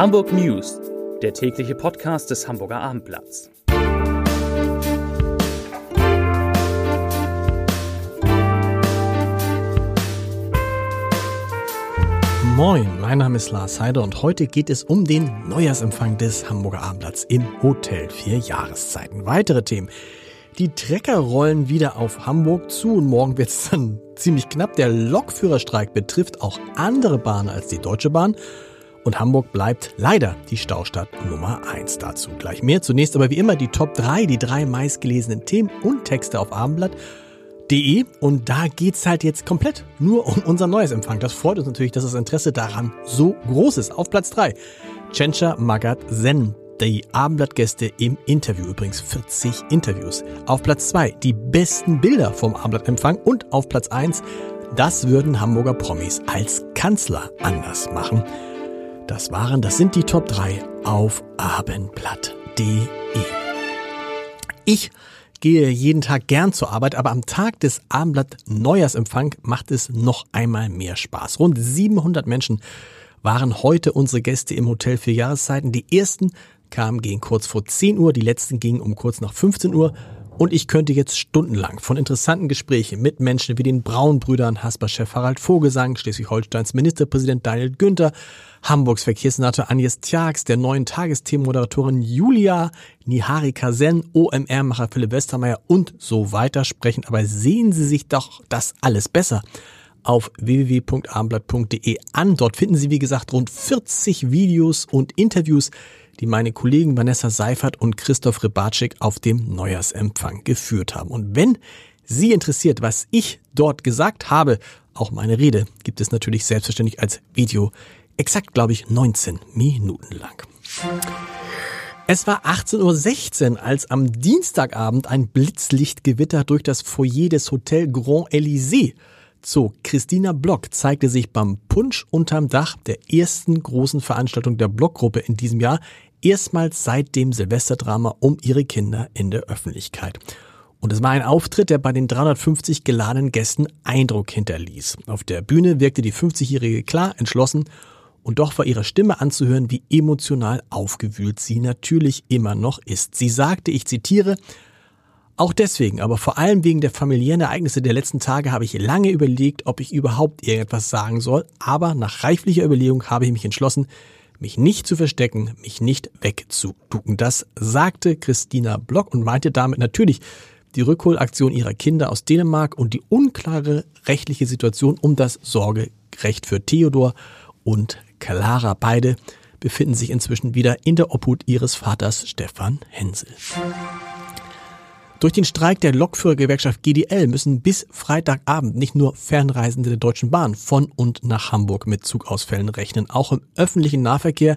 Hamburg News, der tägliche Podcast des Hamburger Abendblatts. Moin, mein Name ist Lars Heider und heute geht es um den Neujahrsempfang des Hamburger Abendblatts im Hotel Vier Jahreszeiten. Weitere Themen. Die Trecker rollen wieder auf Hamburg zu und morgen wird es dann ziemlich knapp. Der Lokführerstreik betrifft auch andere Bahnen als die Deutsche Bahn. Und Hamburg bleibt leider die Staustadt Nummer eins dazu. Gleich mehr. Zunächst aber wie immer die Top 3, die drei meistgelesenen Themen und Texte auf abendblatt.de. Und da geht's halt jetzt komplett nur um unser neues Empfang. Das freut uns natürlich, dass das Interesse daran so groß ist. Auf Platz 3. Chencha Magat Zen die Abendblattgäste im Interview. Übrigens 40 Interviews. Auf Platz 2 die besten Bilder vom Abendblattempfang und auf Platz 1 das würden Hamburger Promis als Kanzler anders machen. Das waren, das sind die Top 3 auf abendblatt.de. Ich gehe jeden Tag gern zur Arbeit, aber am Tag des Abendblatt Neujahrsempfang macht es noch einmal mehr Spaß. Rund 700 Menschen waren heute unsere Gäste im Hotel für Jahreszeiten. Die ersten kamen gegen kurz vor 10 Uhr, die letzten gingen um kurz nach 15 Uhr. Und ich könnte jetzt stundenlang von interessanten Gesprächen mit Menschen wie den Braunbrüdern, Hasper-Chef Harald Vogelsang, Schleswig-Holsteins Ministerpräsident Daniel Günther, Hamburgs Verkehrssenator Agnes Tjax, der neuen Tagesthemenmoderatorin Julia, Niharika Sen, OMR-Macher Philipp Westermeier und so weiter sprechen. Aber sehen Sie sich doch das alles besser auf www.abendblatt.de an. Dort finden Sie, wie gesagt, rund 40 Videos und Interviews die meine Kollegen Vanessa Seifert und Christoph Rybatschik auf dem Neujahrsempfang geführt haben. Und wenn Sie interessiert, was ich dort gesagt habe, auch meine Rede gibt es natürlich selbstverständlich als Video, exakt, glaube ich, 19 Minuten lang. Es war 18.16 Uhr, als am Dienstagabend ein Blitzlichtgewitter durch das Foyer des Hotel Grand Elysée zog. Christina Block zeigte sich beim Punsch unterm Dach der ersten großen Veranstaltung der Blockgruppe in diesem Jahr erstmals seit dem Silvesterdrama um ihre Kinder in der Öffentlichkeit. Und es war ein Auftritt, der bei den 350 geladenen Gästen Eindruck hinterließ. Auf der Bühne wirkte die 50-Jährige klar, entschlossen und doch war ihre Stimme anzuhören, wie emotional aufgewühlt sie natürlich immer noch ist. Sie sagte, ich zitiere, auch deswegen, aber vor allem wegen der familiären Ereignisse der letzten Tage habe ich lange überlegt, ob ich überhaupt irgendetwas sagen soll, aber nach reiflicher Überlegung habe ich mich entschlossen, mich nicht zu verstecken, mich nicht wegzuducken. Das sagte Christina Block und meinte damit natürlich die Rückholaktion ihrer Kinder aus Dänemark und die unklare rechtliche Situation um das Sorgerecht für Theodor und Clara. Beide befinden sich inzwischen wieder in der Obhut ihres Vaters Stefan Hensel. Durch den Streik der Lokführergewerkschaft GDL müssen bis Freitagabend nicht nur Fernreisende der Deutschen Bahn von und nach Hamburg mit Zugausfällen rechnen. Auch im öffentlichen Nahverkehr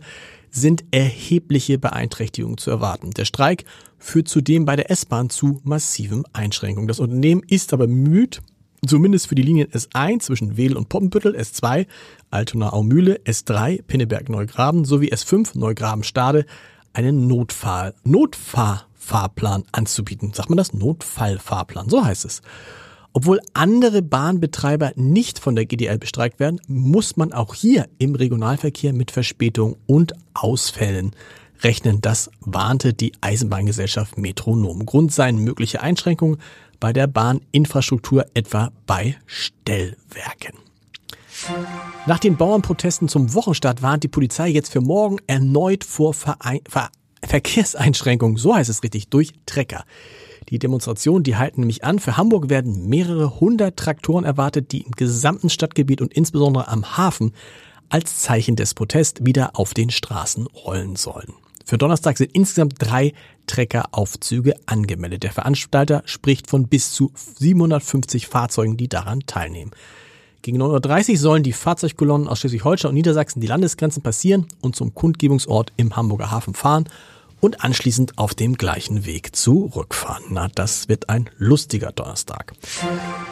sind erhebliche Beeinträchtigungen zu erwarten. Der Streik führt zudem bei der S-Bahn zu massiven Einschränkungen. Das Unternehmen ist aber bemüht, zumindest für die Linien S1 zwischen Wedel und Poppenbüttel, S2 Altona-Aumühle, S3 Pinneberg-Neugraben sowie S5 Neugraben-Stade einen Notfall, Notfahr Fahrplan anzubieten. Sagt man das? Notfallfahrplan, so heißt es. Obwohl andere Bahnbetreiber nicht von der GDL bestreikt werden, muss man auch hier im Regionalverkehr mit Verspätung und Ausfällen rechnen. Das warnte die Eisenbahngesellschaft Metronom. Grund seien mögliche Einschränkungen bei der Bahninfrastruktur, etwa bei Stellwerken. Nach den Bauernprotesten zum Wochenstart warnt die Polizei jetzt für morgen erneut vor Verein Ver Verkehrseinschränkungen, so heißt es richtig, durch Trecker. Die Demonstrationen, die halten nämlich an. Für Hamburg werden mehrere hundert Traktoren erwartet, die im gesamten Stadtgebiet und insbesondere am Hafen als Zeichen des Protests wieder auf den Straßen rollen sollen. Für Donnerstag sind insgesamt drei Treckeraufzüge angemeldet. Der Veranstalter spricht von bis zu 750 Fahrzeugen, die daran teilnehmen. Gegen 9.30 Uhr sollen die Fahrzeugkolonnen aus Schleswig-Holstein und Niedersachsen die Landesgrenzen passieren und zum Kundgebungsort im Hamburger Hafen fahren und anschließend auf dem gleichen Weg zurückfahren. Na, das wird ein lustiger Donnerstag.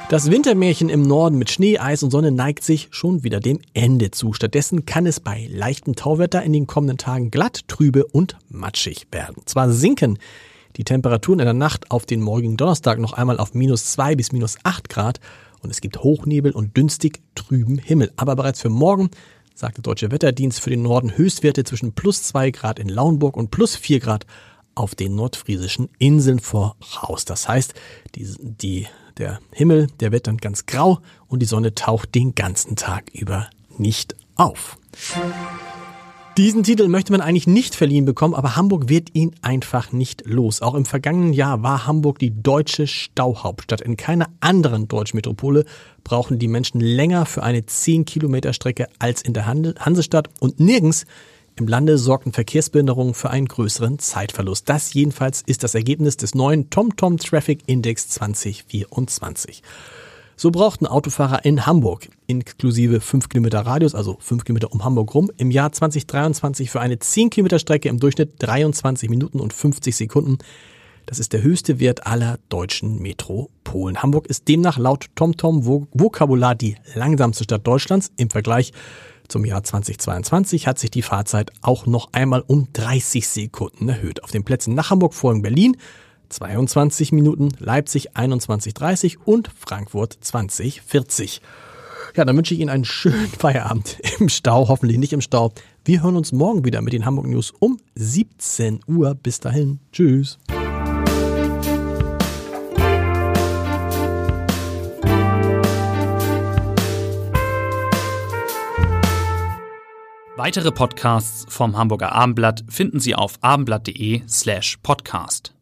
Das Wintermärchen im Norden mit Schnee, Eis und Sonne neigt sich schon wieder dem Ende zu. Stattdessen kann es bei leichtem Tauwetter in den kommenden Tagen glatt, trübe und matschig werden. Zwar sinken die Temperaturen in der Nacht auf den morgigen Donnerstag noch einmal auf minus zwei bis minus acht Grad und es gibt Hochnebel und dünstig trüben Himmel. Aber bereits für morgen sagt der Deutsche Wetterdienst für den Norden Höchstwerte zwischen plus zwei Grad in Lauenburg und plus vier Grad auf den nordfriesischen Inseln voraus. Das heißt, die, die, der Himmel, der wird dann ganz grau und die Sonne taucht den ganzen Tag über nicht auf. Diesen Titel möchte man eigentlich nicht verliehen bekommen, aber Hamburg wird ihn einfach nicht los. Auch im vergangenen Jahr war Hamburg die deutsche Stauhauptstadt. In keiner anderen deutschen Metropole brauchen die Menschen länger für eine 10 Kilometer Strecke als in der Hansestadt und nirgends im Lande sorgten Verkehrsbehinderungen für einen größeren Zeitverlust. Das jedenfalls ist das Ergebnis des neuen TomTom Traffic Index 2024. So brauchten Autofahrer in Hamburg inklusive 5 Kilometer Radius, also 5 Kilometer um Hamburg rum, im Jahr 2023 für eine 10 Kilometer Strecke im Durchschnitt 23 Minuten und 50 Sekunden. Das ist der höchste Wert aller deutschen Metropolen. Hamburg ist demnach laut TomTom Vokabular die langsamste Stadt Deutschlands. Im Vergleich zum Jahr 2022 hat sich die Fahrzeit auch noch einmal um 30 Sekunden erhöht. Auf den Plätzen nach Hamburg folgen Berlin 22 Minuten, Leipzig 21.30 und Frankfurt 20.40. Ja, dann wünsche ich Ihnen einen schönen Feierabend im Stau, hoffentlich nicht im Stau. Wir hören uns morgen wieder mit den Hamburg News um 17 Uhr. Bis dahin. Tschüss. Weitere Podcasts vom Hamburger Abendblatt finden Sie auf abendblatt.de slash podcast.